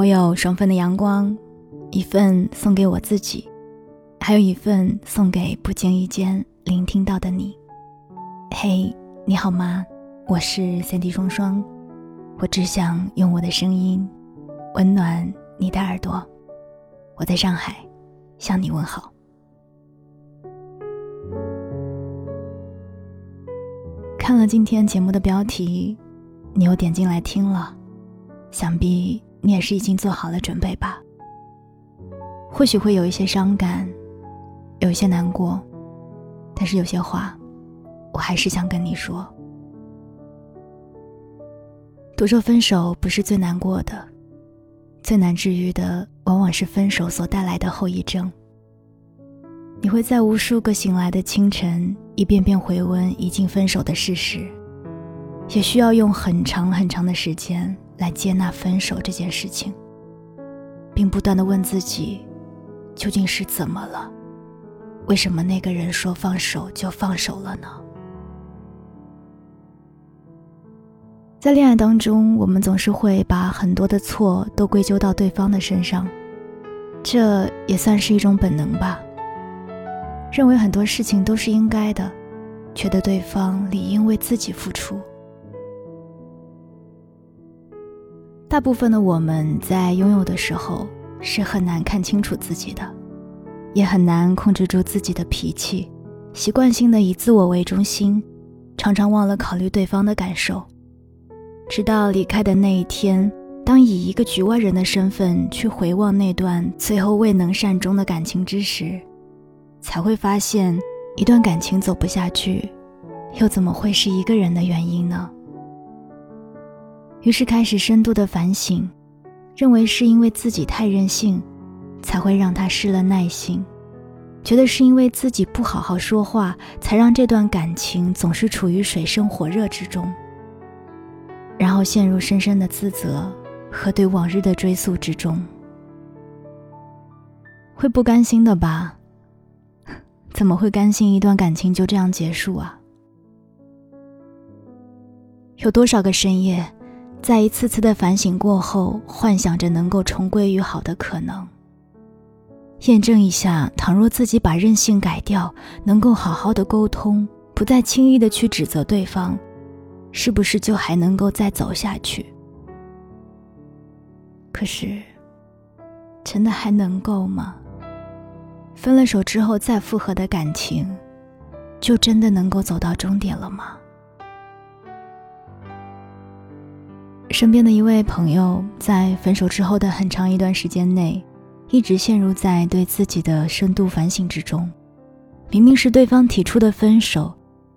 我有双份的阳光，一份送给我自己，还有一份送给不经意间聆听到的你。嘿，你好吗？我是三 D 双双，我只想用我的声音温暖你的耳朵。我在上海向你问好。看了今天节目的标题，你又点进来听了，想必你也是已经做好了准备吧。或许会有一些伤感，有一些难过，但是有些话，我还是想跟你说。都说分手不是最难过的，最难治愈的。往往是分手所带来的后遗症。你会在无数个醒来的清晨，一遍遍回温已经分手的事实，也需要用很长很长的时间来接纳分手这件事情，并不断的问自己，究竟是怎么了？为什么那个人说放手就放手了呢？在恋爱当中，我们总是会把很多的错都归咎到对方的身上，这也算是一种本能吧。认为很多事情都是应该的，觉得对方理应为自己付出。大部分的我们在拥有的时候是很难看清楚自己的，也很难控制住自己的脾气，习惯性的以自我为中心，常常忘了考虑对方的感受。直到离开的那一天，当以一个局外人的身份去回望那段最后未能善终的感情之时，才会发现，一段感情走不下去，又怎么会是一个人的原因呢？于是开始深度的反省，认为是因为自己太任性，才会让他失了耐心；觉得是因为自己不好好说话，才让这段感情总是处于水深火热之中。然后陷入深深的自责和对往日的追溯之中，会不甘心的吧？怎么会甘心一段感情就这样结束啊？有多少个深夜，在一次次的反省过后，幻想着能够重归于好的可能，验证一下，倘若自己把任性改掉，能够好好的沟通，不再轻易的去指责对方。是不是就还能够再走下去？可是，真的还能够吗？分了手之后再复合的感情，就真的能够走到终点了吗？身边的一位朋友在分手之后的很长一段时间内，一直陷入在对自己的深度反省之中。明明是对方提出的分手。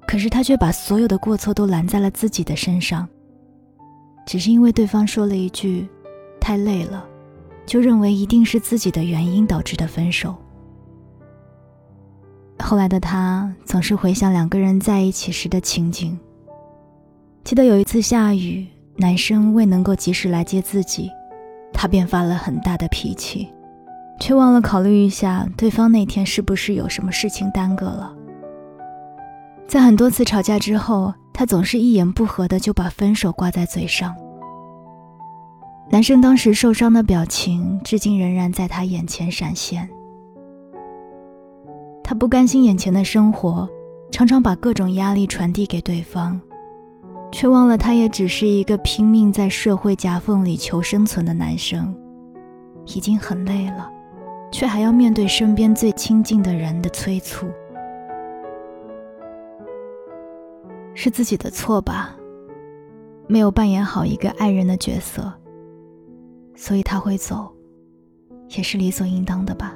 可是他却把所有的过错都揽在了自己的身上，只是因为对方说了一句“太累了”，就认为一定是自己的原因导致的分手。后来的他总是回想两个人在一起时的情景，记得有一次下雨，男生未能够及时来接自己，他便发了很大的脾气，却忘了考虑一下对方那天是不是有什么事情耽搁了。在很多次吵架之后，他总是一言不合的就把分手挂在嘴上。男生当时受伤的表情，至今仍然在他眼前闪现。他不甘心眼前的生活，常常把各种压力传递给对方，却忘了他也只是一个拼命在社会夹缝里求生存的男生，已经很累了，却还要面对身边最亲近的人的催促。是自己的错吧，没有扮演好一个爱人的角色，所以他会走，也是理所应当的吧。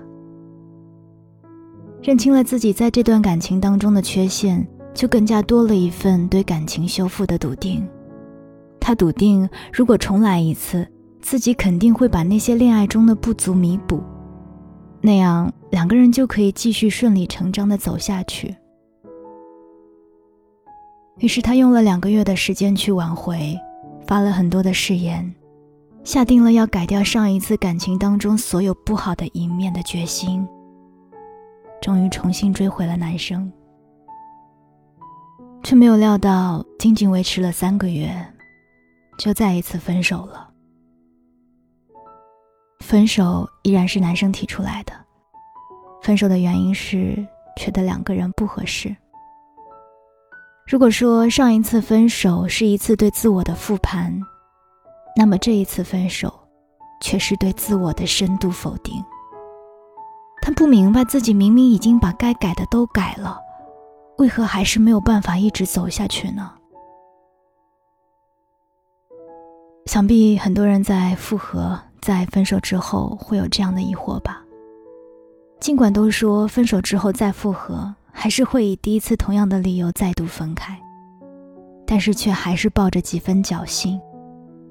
认清了自己在这段感情当中的缺陷，就更加多了一份对感情修复的笃定。他笃定，如果重来一次，自己肯定会把那些恋爱中的不足弥补，那样两个人就可以继续顺理成章的走下去。于是他用了两个月的时间去挽回，发了很多的誓言，下定了要改掉上一次感情当中所有不好的一面的决心。终于重新追回了男生，却没有料到，仅仅维持了三个月，就再一次分手了。分手依然是男生提出来的。分手的原因是觉得两个人不合适。如果说上一次分手是一次对自我的复盘，那么这一次分手，却是对自我的深度否定。他不明白自己明明已经把该改的都改了，为何还是没有办法一直走下去呢？想必很多人在复合、在分手之后会有这样的疑惑吧。尽管都说分手之后再复合，还是会以第一次同样的理由再度分开，但是却还是抱着几分侥幸，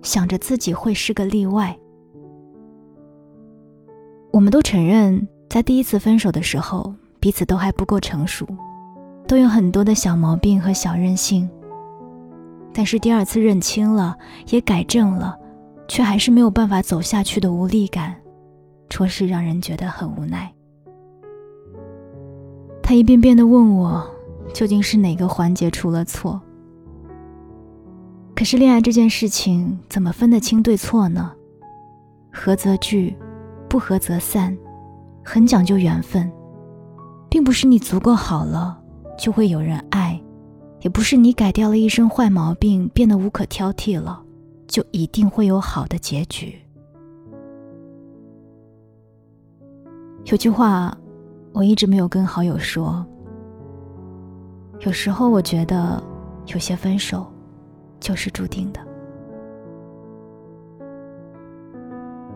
想着自己会是个例外。我们都承认，在第一次分手的时候，彼此都还不够成熟，都有很多的小毛病和小任性。但是第二次认清了，也改正了，却还是没有办法走下去的无力感，着实让人觉得很无奈。他一遍遍的问我，究竟是哪个环节出了错？可是恋爱这件事情，怎么分得清对错呢？合则聚，不合则散，很讲究缘分，并不是你足够好了，就会有人爱。也不是你改掉了一身坏毛病，变得无可挑剔了，就一定会有好的结局。有句话，我一直没有跟好友说。有时候我觉得，有些分手，就是注定的。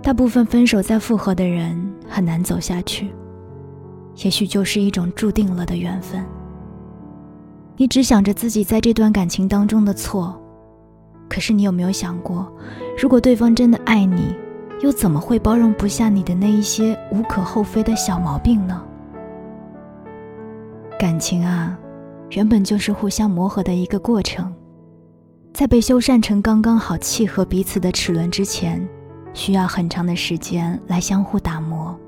大部分分手再复合的人很难走下去，也许就是一种注定了的缘分。你只想着自己在这段感情当中的错，可是你有没有想过，如果对方真的爱你，又怎么会包容不下你的那一些无可厚非的小毛病呢？感情啊，原本就是互相磨合的一个过程，在被修缮成刚刚好契合彼此的齿轮之前，需要很长的时间来相互打磨。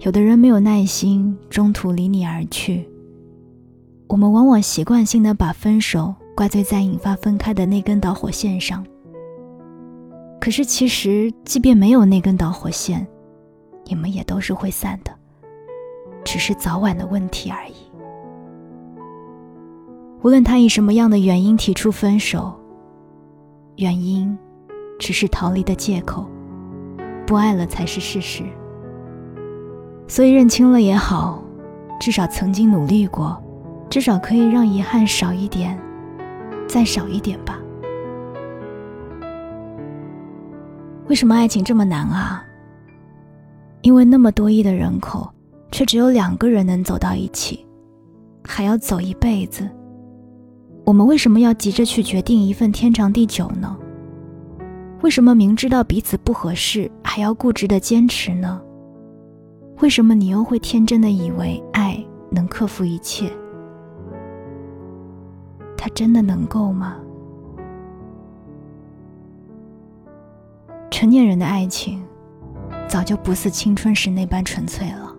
有的人没有耐心，中途离你而去。我们往往习惯性的把分手怪罪在引发分开的那根导火线上。可是，其实即便没有那根导火线，你们也都是会散的，只是早晚的问题而已。无论他以什么样的原因提出分手，原因只是逃离的借口，不爱了才是事实。所以认清了也好，至少曾经努力过。至少可以让遗憾少一点，再少一点吧。为什么爱情这么难啊？因为那么多亿的人口，却只有两个人能走到一起，还要走一辈子。我们为什么要急着去决定一份天长地久呢？为什么明知道彼此不合适，还要固执的坚持呢？为什么你又会天真的以为爱能克服一切？他真的能够吗？成年人的爱情早就不似青春时那般纯粹了，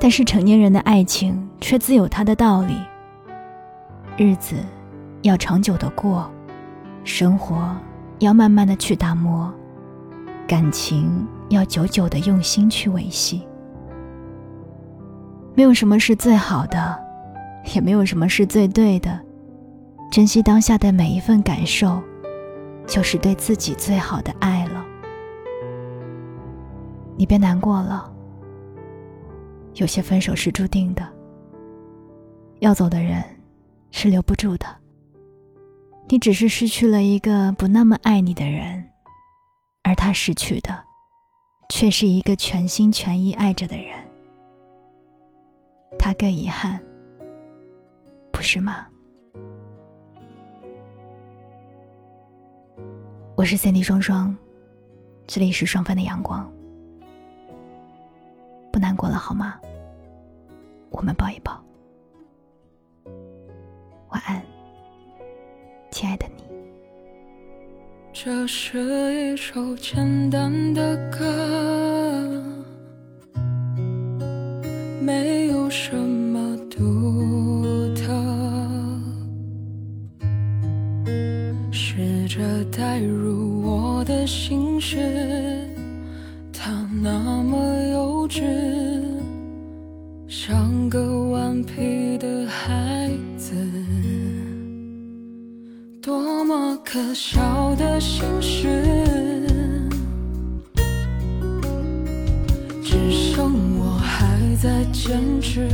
但是成年人的爱情却自有它的道理。日子要长久的过，生活要慢慢的去打磨，感情要久久的用心去维系。没有什么是最好的，也没有什么是最对的。珍惜当下的每一份感受，就是对自己最好的爱了。你别难过了，有些分手是注定的。要走的人是留不住的。你只是失去了一个不那么爱你的人，而他失去的，却是一个全心全意爱着的人。他更遗憾，不是吗？我是 Cindy 双双，这里是双份的阳光。不难过了好吗？我们抱一抱。晚安，亲爱的你。这是一首简单的歌，没有什么是他那么幼稚像个顽皮的孩子多么可笑的心事只剩我还在坚持